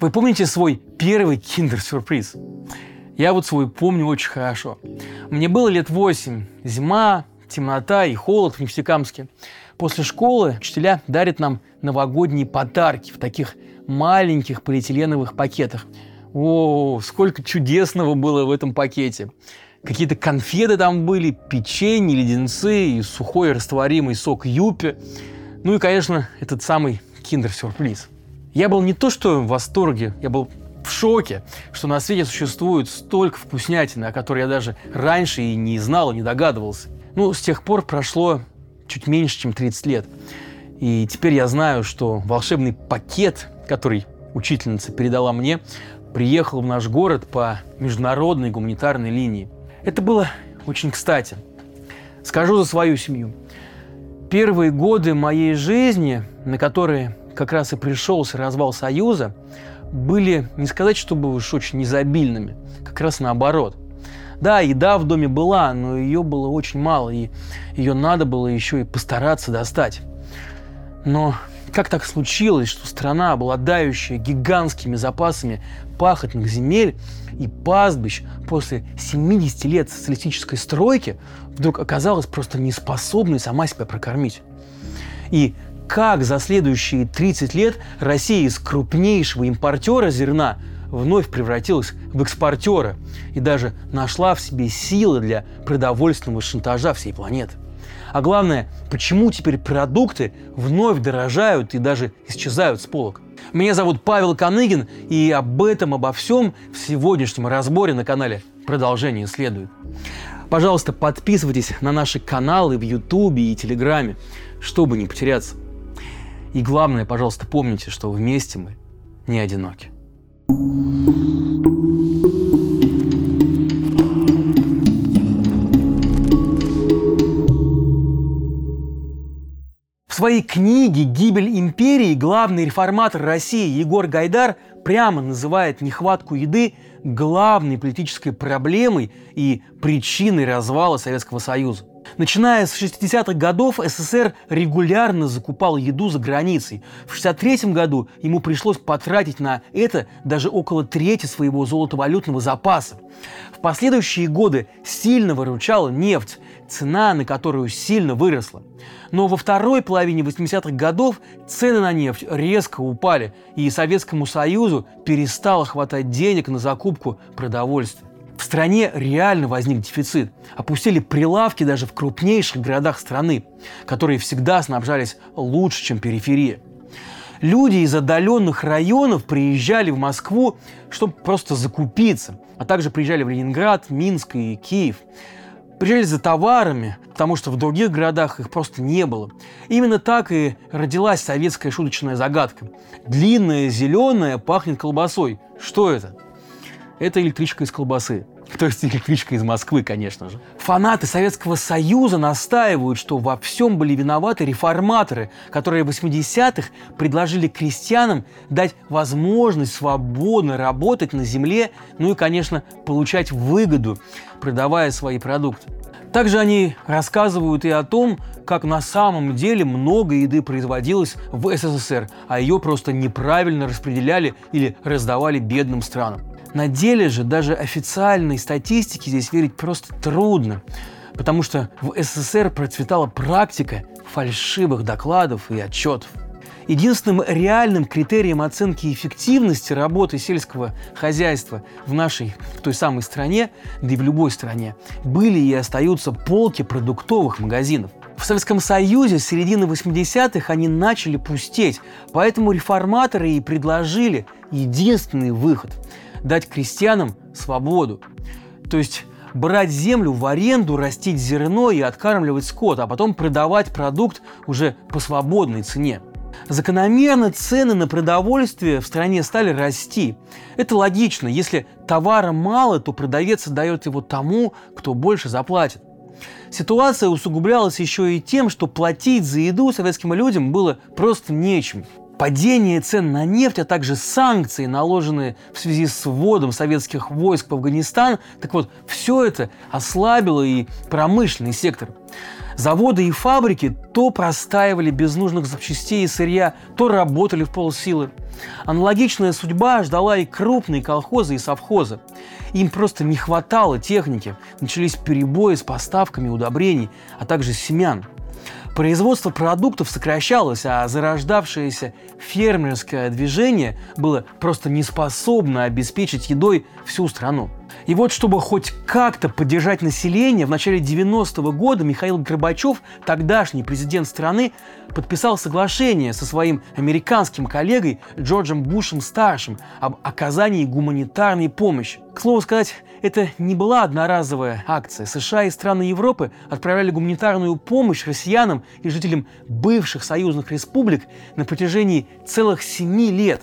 Вы помните свой первый киндер-сюрприз? Я вот свой помню очень хорошо. Мне было лет восемь. Зима, темнота и холод в Нефтекамске. После школы учителя дарят нам новогодние подарки в таких маленьких полиэтиленовых пакетах. О, сколько чудесного было в этом пакете. Какие-то конфеты там были, печенье, леденцы и сухой растворимый сок юпи. Ну и, конечно, этот самый киндер-сюрприз. Я был не то что в восторге, я был в шоке, что на свете существует столько вкуснятины, о которой я даже раньше и не знал, и не догадывался. Ну, с тех пор прошло чуть меньше, чем 30 лет. И теперь я знаю, что волшебный пакет, который учительница передала мне, приехал в наш город по международной гуманитарной линии. Это было очень кстати. Скажу за свою семью. Первые годы моей жизни, на которые как раз и пришелся развал Союза, были, не сказать, чтобы уж очень изобильными, как раз наоборот. Да, еда в доме была, но ее было очень мало, и ее надо было еще и постараться достать. Но как так случилось, что страна, обладающая гигантскими запасами пахотных земель и пастбищ после 70 лет социалистической стройки, вдруг оказалась просто неспособной сама себя прокормить? И как за следующие 30 лет Россия из крупнейшего импортера зерна вновь превратилась в экспортера и даже нашла в себе силы для продовольственного шантажа всей планеты. А главное, почему теперь продукты вновь дорожают и даже исчезают с полок? Меня зовут Павел Коныгин, и об этом, обо всем в сегодняшнем разборе на канале продолжение следует. Пожалуйста, подписывайтесь на наши каналы в Ютубе и Телеграме, чтобы не потеряться. И главное, пожалуйста, помните, что вместе мы не одиноки. В своей книге «Гибель империи» главный реформатор России Егор Гайдар прямо называет нехватку еды главной политической проблемой и причиной развала Советского Союза. Начиная с 60-х годов СССР регулярно закупал еду за границей. В 63 году ему пришлось потратить на это даже около трети своего золотовалютного запаса. В последующие годы сильно выручала нефть, цена на которую сильно выросла. Но во второй половине 80-х годов цены на нефть резко упали, и Советскому Союзу перестало хватать денег на закупку продовольствия. В стране реально возник дефицит. Опустили прилавки даже в крупнейших городах страны, которые всегда снабжались лучше, чем периферия. Люди из отдаленных районов приезжали в Москву, чтобы просто закупиться, а также приезжали в Ленинград, Минск и Киев. Приезжали за товарами, потому что в других городах их просто не было. Именно так и родилась советская шуточная загадка. Длинная, зеленая, пахнет колбасой. Что это? Это электричка из колбасы. То есть электричка из Москвы, конечно же. Фанаты Советского Союза настаивают, что во всем были виноваты реформаторы, которые в 80-х предложили крестьянам дать возможность свободно работать на земле, ну и, конечно, получать выгоду, продавая свои продукты. Также они рассказывают и о том, как на самом деле много еды производилось в СССР, а ее просто неправильно распределяли или раздавали бедным странам. На деле же даже официальной статистике здесь верить просто трудно, потому что в СССР процветала практика фальшивых докладов и отчетов. Единственным реальным критерием оценки эффективности работы сельского хозяйства в нашей, в той самой стране, да и в любой стране, были и остаются полки продуктовых магазинов. В Советском Союзе с середины 80-х они начали пустеть, поэтому реформаторы и предложили единственный выход – дать крестьянам свободу. То есть брать землю в аренду, растить зерно и откармливать скот, а потом продавать продукт уже по свободной цене. Закономерно цены на продовольствие в стране стали расти. Это логично. Если товара мало, то продавец отдает его тому, кто больше заплатит. Ситуация усугублялась еще и тем, что платить за еду советским людям было просто нечем падение цен на нефть, а также санкции, наложенные в связи с вводом советских войск в Афганистан, так вот, все это ослабило и промышленный сектор. Заводы и фабрики то простаивали без нужных запчастей и сырья, то работали в полсилы. Аналогичная судьба ждала и крупные колхозы и совхозы. Им просто не хватало техники, начались перебои с поставками удобрений, а также семян. Производство продуктов сокращалось, а зарождавшееся фермерское движение было просто не способно обеспечить едой всю страну. И вот, чтобы хоть как-то поддержать население, в начале 90-го года Михаил Горбачев, тогдашний президент страны, подписал соглашение со своим американским коллегой Джорджем Бушем-старшим об оказании гуманитарной помощи. К слову сказать, это не была одноразовая акция. США и страны Европы отправляли гуманитарную помощь россиянам и жителям бывших союзных республик на протяжении целых семи лет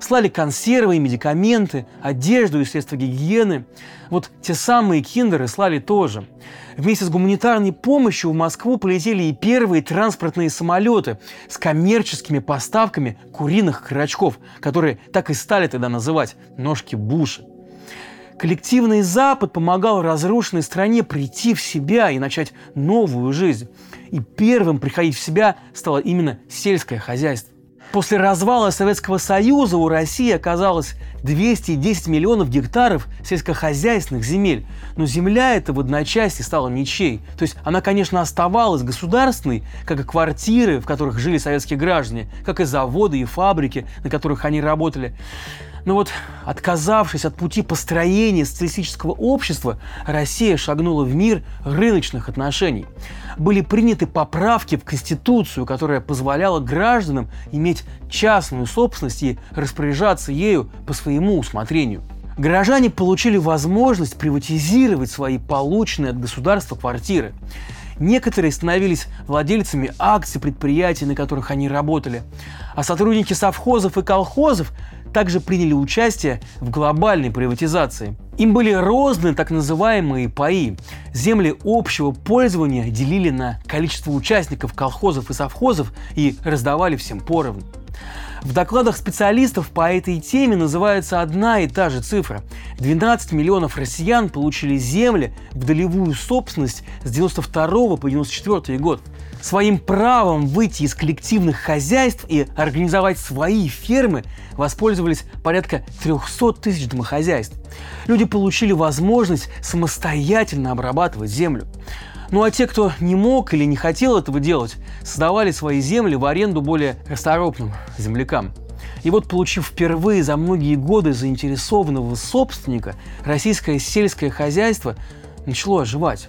слали консервы и медикаменты, одежду и средства гигиены. Вот те самые киндеры слали тоже. Вместе с гуманитарной помощью в Москву полетели и первые транспортные самолеты с коммерческими поставками куриных крачков, которые так и стали тогда называть «ножки Буша». Коллективный Запад помогал разрушенной стране прийти в себя и начать новую жизнь. И первым приходить в себя стало именно сельское хозяйство. После развала Советского Союза у России оказалось 210 миллионов гектаров сельскохозяйственных земель. Но земля эта в одночасье стала ничей. То есть она, конечно, оставалась государственной, как и квартиры, в которых жили советские граждане, как и заводы и фабрики, на которых они работали. Но вот отказавшись от пути построения социалистического общества, Россия шагнула в мир рыночных отношений. Были приняты поправки в Конституцию, которая позволяла гражданам иметь частную собственность и распоряжаться ею по своему усмотрению. Горожане получили возможность приватизировать свои полученные от государства квартиры. Некоторые становились владельцами акций предприятий, на которых они работали. А сотрудники совхозов и колхозов также приняли участие в глобальной приватизации. Им были розданы так называемые паи. Земли общего пользования делили на количество участников колхозов и совхозов и раздавали всем поровну. В докладах специалистов по этой теме называется одна и та же цифра. 12 миллионов россиян получили земли в долевую собственность с 92 по 94 год. Своим правом выйти из коллективных хозяйств и организовать свои фермы воспользовались порядка 300 тысяч домохозяйств. Люди получили возможность самостоятельно обрабатывать землю. Ну а те, кто не мог или не хотел этого делать, сдавали свои земли в аренду более расторопным землякам. И вот, получив впервые за многие годы заинтересованного собственника, российское сельское хозяйство начало оживать.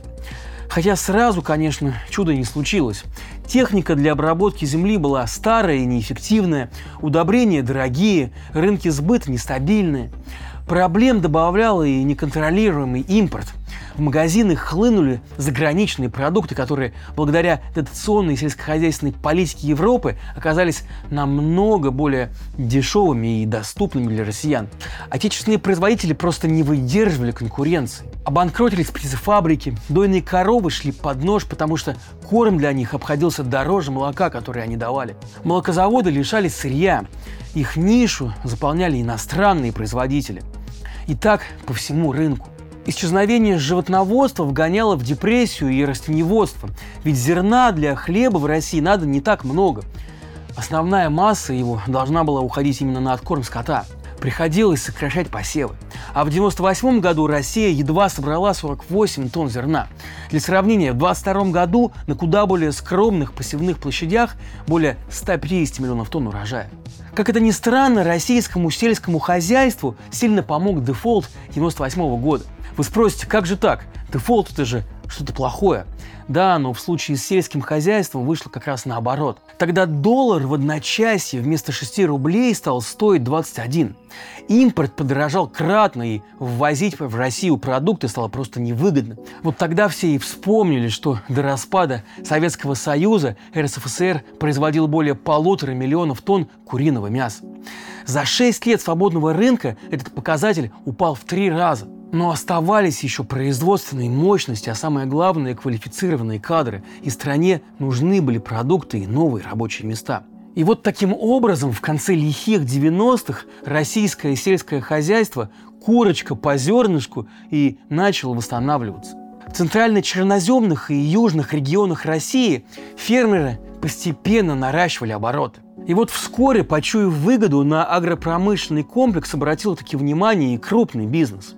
Хотя сразу, конечно, чудо не случилось. Техника для обработки земли была старая и неэффективная, удобрения дорогие, рынки сбыта нестабильные. Проблем добавлял и неконтролируемый импорт. В магазины хлынули заграничные продукты, которые благодаря дотационной сельскохозяйственной политике Европы оказались намного более дешевыми и доступными для россиян. Отечественные производители просто не выдерживали конкуренции. Обанкротились птицефабрики, дойные коровы шли под нож, потому что корм для них обходился дороже молока, которое они давали. Молокозаводы лишались сырья, их нишу заполняли иностранные производители. И так по всему рынку. Исчезновение животноводства вгоняло в депрессию и растеневодство, ведь зерна для хлеба в России надо не так много. Основная масса его должна была уходить именно на откорм скота. Приходилось сокращать посевы. А в 1998 году Россия едва собрала 48 тонн зерна. Для сравнения, в 2022 году на куда более скромных посевных площадях более 150 миллионов тонн урожая. Как это ни странно, российскому сельскому хозяйству сильно помог дефолт 1998 года. Вы спросите, как же так? Дефолт это же что-то плохое. Да, но в случае с сельским хозяйством вышло как раз наоборот. Тогда доллар в одночасье вместо 6 рублей стал стоить 21. Импорт подорожал кратно, и ввозить в Россию продукты стало просто невыгодно. Вот тогда все и вспомнили, что до распада Советского Союза РСФСР производил более полутора миллионов тонн куриного мяса. За 6 лет свободного рынка этот показатель упал в три раза. Но оставались еще производственные мощности, а самое главное – квалифицированные кадры. И стране нужны были продукты и новые рабочие места. И вот таким образом в конце лихих 90-х российское сельское хозяйство курочка по зернышку и начало восстанавливаться. В центрально-черноземных и южных регионах России фермеры постепенно наращивали обороты. И вот вскоре, почуяв выгоду, на агропромышленный комплекс обратил таки внимание и крупный бизнес.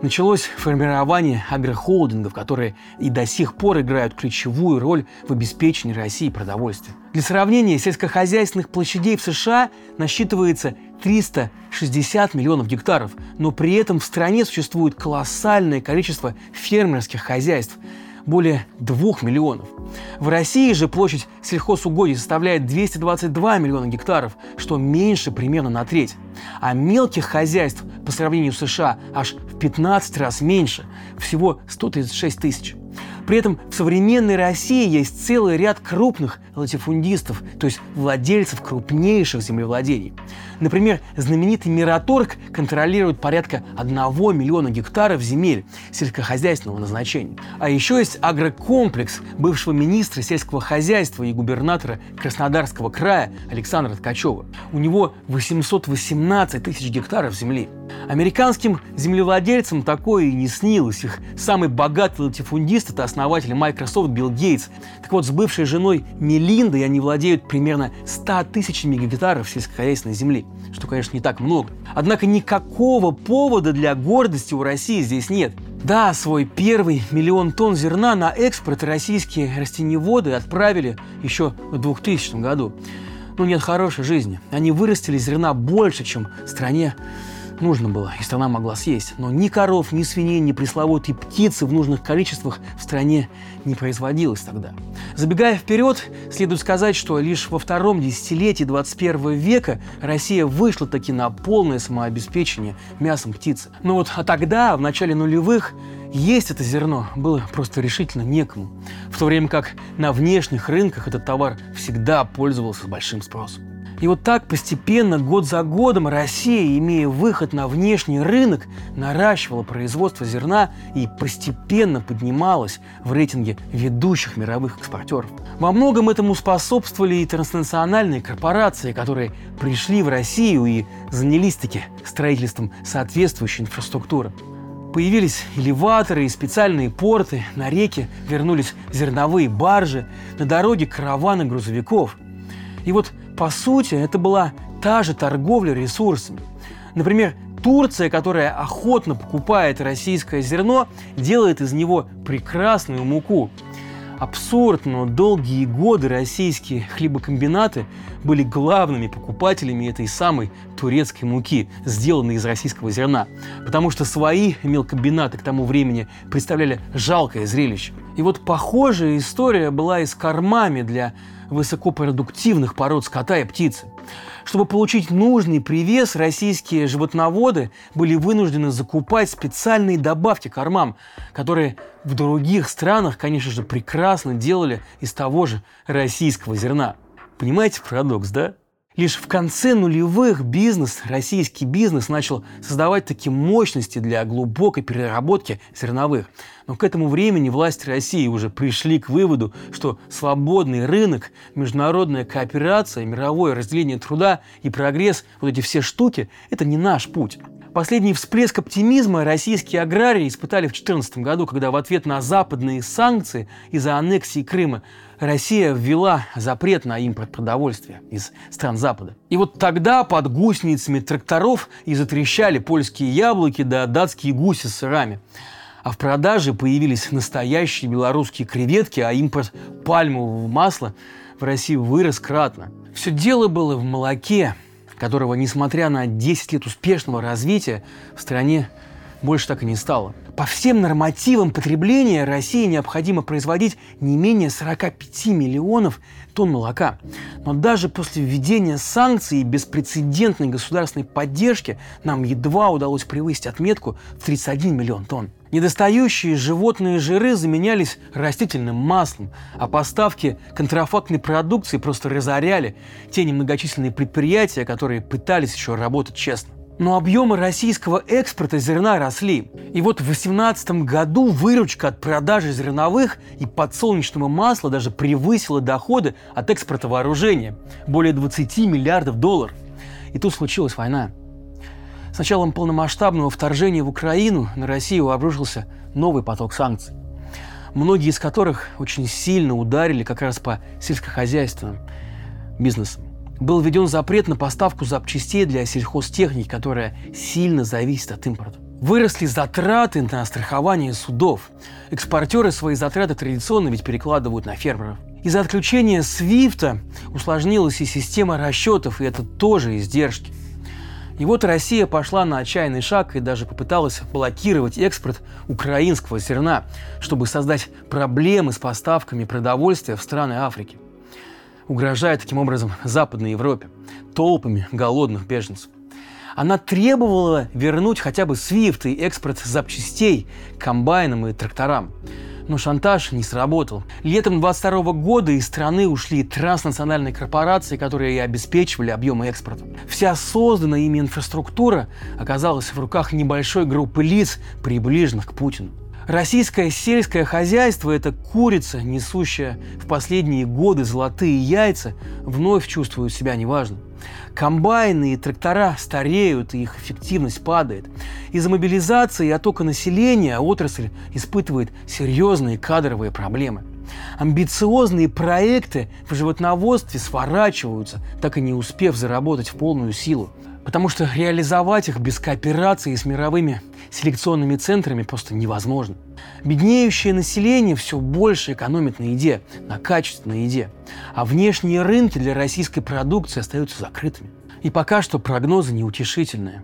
Началось формирование агрохолдингов, которые и до сих пор играют ключевую роль в обеспечении России продовольствием. Для сравнения, сельскохозяйственных площадей в США насчитывается 360 миллионов гектаров, но при этом в стране существует колоссальное количество фермерских хозяйств – более 2 миллионов. В России же площадь сельхозугодий составляет 222 миллиона гектаров, что меньше примерно на треть. А мелких хозяйств по сравнению с США аж в 15 раз меньше, всего 136 тысяч. При этом в современной России есть целый ряд крупных латифундистов, то есть владельцев крупнейших землевладений. Например, знаменитый Мираторг контролирует порядка 1 миллиона гектаров земель сельскохозяйственного назначения. А еще есть агрокомплекс бывшего министра сельского хозяйства и губернатора Краснодарского края Александра Ткачева. У него 818 тысяч гектаров земли. Американским землевладельцам такое и не снилось. Их самый богатый латифундист – это основатель Microsoft Билл Гейтс. Так вот, с бывшей женой Мелиндой они владеют примерно 100 тысячами гектаров сельскохозяйственной земли, что, конечно, не так много. Однако никакого повода для гордости у России здесь нет. Да, свой первый миллион тонн зерна на экспорт российские растениеводы отправили еще в 2000 году. Но нет хорошей жизни. Они вырастили зерна больше, чем в стране нужно было, и страна могла съесть. Но ни коров, ни свиней, ни пресловутой птицы в нужных количествах в стране не производилось тогда. Забегая вперед, следует сказать, что лишь во втором десятилетии 21 века Россия вышла таки на полное самообеспечение мясом птицы. Но вот а тогда, в начале нулевых, есть это зерно было просто решительно некому, в то время как на внешних рынках этот товар всегда пользовался большим спросом. И вот так постепенно, год за годом, Россия, имея выход на внешний рынок, наращивала производство зерна и постепенно поднималась в рейтинге ведущих мировых экспортеров. Во многом этому способствовали и транснациональные корпорации, которые пришли в Россию и занялись-таки строительством соответствующей инфраструктуры. Появились элеваторы и специальные порты, на реке вернулись зерновые баржи, на дороге караваны грузовиков. И вот по сути, это была та же торговля ресурсами. Например, Турция, которая охотно покупает российское зерно, делает из него прекрасную муку. Абсурд, но долгие годы российские хлебокомбинаты были главными покупателями этой самой турецкой муки, сделанной из российского зерна. Потому что свои мелкомбинаты к тому времени представляли жалкое зрелище. И вот похожая история была и с кормами для высокопродуктивных пород скота и птицы. Чтобы получить нужный привес, российские животноводы были вынуждены закупать специальные добавки кормам, которые в других странах, конечно же, прекрасно делали из того же российского зерна. Понимаете парадокс, да? Лишь в конце нулевых бизнес, российский бизнес, начал создавать такие мощности для глубокой переработки зерновых. Но к этому времени власти России уже пришли к выводу, что свободный рынок, международная кооперация, мировое разделение труда и прогресс, вот эти все штуки, это не наш путь. Последний всплеск оптимизма российские аграрии испытали в 2014 году, когда в ответ на западные санкции из-за аннексии Крыма Россия ввела запрет на импорт продовольствия из стран Запада. И вот тогда под гусеницами тракторов и затрещали польские яблоки да датские гуси с сырами. А в продаже появились настоящие белорусские креветки, а импорт пальмового масла в России вырос кратно. Все дело было в молоке, которого, несмотря на 10 лет успешного развития, в стране больше так и не стало. По всем нормативам потребления России необходимо производить не менее 45 миллионов тонн молока. Но даже после введения санкций и беспрецедентной государственной поддержки нам едва удалось превысить отметку в 31 миллион тонн. Недостающие животные жиры заменялись растительным маслом, а поставки контрафактной продукции просто разоряли те немногочисленные предприятия, которые пытались еще работать честно. Но объемы российского экспорта зерна росли. И вот в 2018 году выручка от продажи зерновых и подсолнечного масла даже превысила доходы от экспорта вооружения – более 20 миллиардов долларов. И тут случилась война. С началом полномасштабного вторжения в Украину на Россию обрушился новый поток санкций, многие из которых очень сильно ударили как раз по сельскохозяйственным бизнесам. Был введен запрет на поставку запчастей для сельхозтехники, которая сильно зависит от импорта. Выросли затраты на страхование судов. Экспортеры свои затраты традиционно ведь перекладывают на фермеров. Из-за отключения Свифта усложнилась и система расчетов, и это тоже издержки. И вот Россия пошла на отчаянный шаг и даже попыталась блокировать экспорт украинского зерна, чтобы создать проблемы с поставками продовольствия в страны Африки, угрожая таким образом Западной Европе толпами голодных беженцев. Она требовала вернуть хотя бы свифт и экспорт запчастей комбайнам и тракторам. Но шантаж не сработал. Летом 22 года из страны ушли транснациональные корпорации, которые и обеспечивали объемы экспорта. Вся созданная ими инфраструктура оказалась в руках небольшой группы лиц, приближенных к Путину. Российское сельское хозяйство – это курица, несущая в последние годы золотые яйца, вновь чувствует себя неважно. Комбайны и трактора стареют, и их эффективность падает. Из-за мобилизации и оттока населения отрасль испытывает серьезные кадровые проблемы. Амбициозные проекты в животноводстве сворачиваются, так и не успев заработать в полную силу. Потому что реализовать их без кооперации с мировыми селекционными центрами просто невозможно. Беднеющее население все больше экономит на еде, на качественной еде, а внешние рынки для российской продукции остаются закрытыми. И пока что прогнозы неутешительные.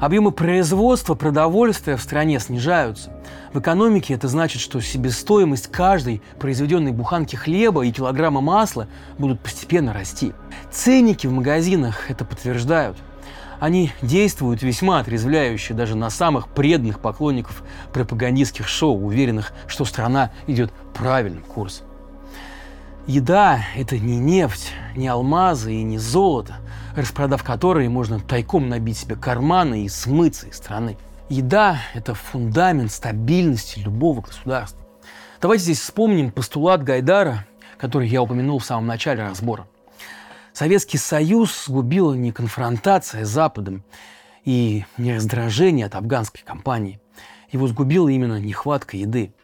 Объемы производства продовольствия в стране снижаются. В экономике это значит, что себестоимость каждой произведенной буханки хлеба и килограмма масла будут постепенно расти. Ценники в магазинах это подтверждают. Они действуют весьма отрезвляюще даже на самых преданных поклонников пропагандистских шоу, уверенных, что страна идет правильным курсом. Еда – это не нефть, не алмазы и не золото, распродав которые можно тайком набить себе карманы и смыться из страны. Еда – это фундамент стабильности любого государства. Давайте здесь вспомним постулат Гайдара, который я упомянул в самом начале разбора. Советский Союз сгубила не конфронтация с Западом и не раздражение от афганской кампании. Его сгубила именно нехватка еды.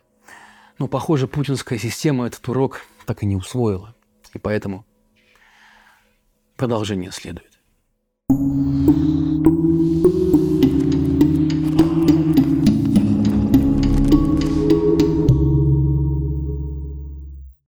Но, похоже, путинская система этот урок так и не усвоила. И поэтому продолжение следует.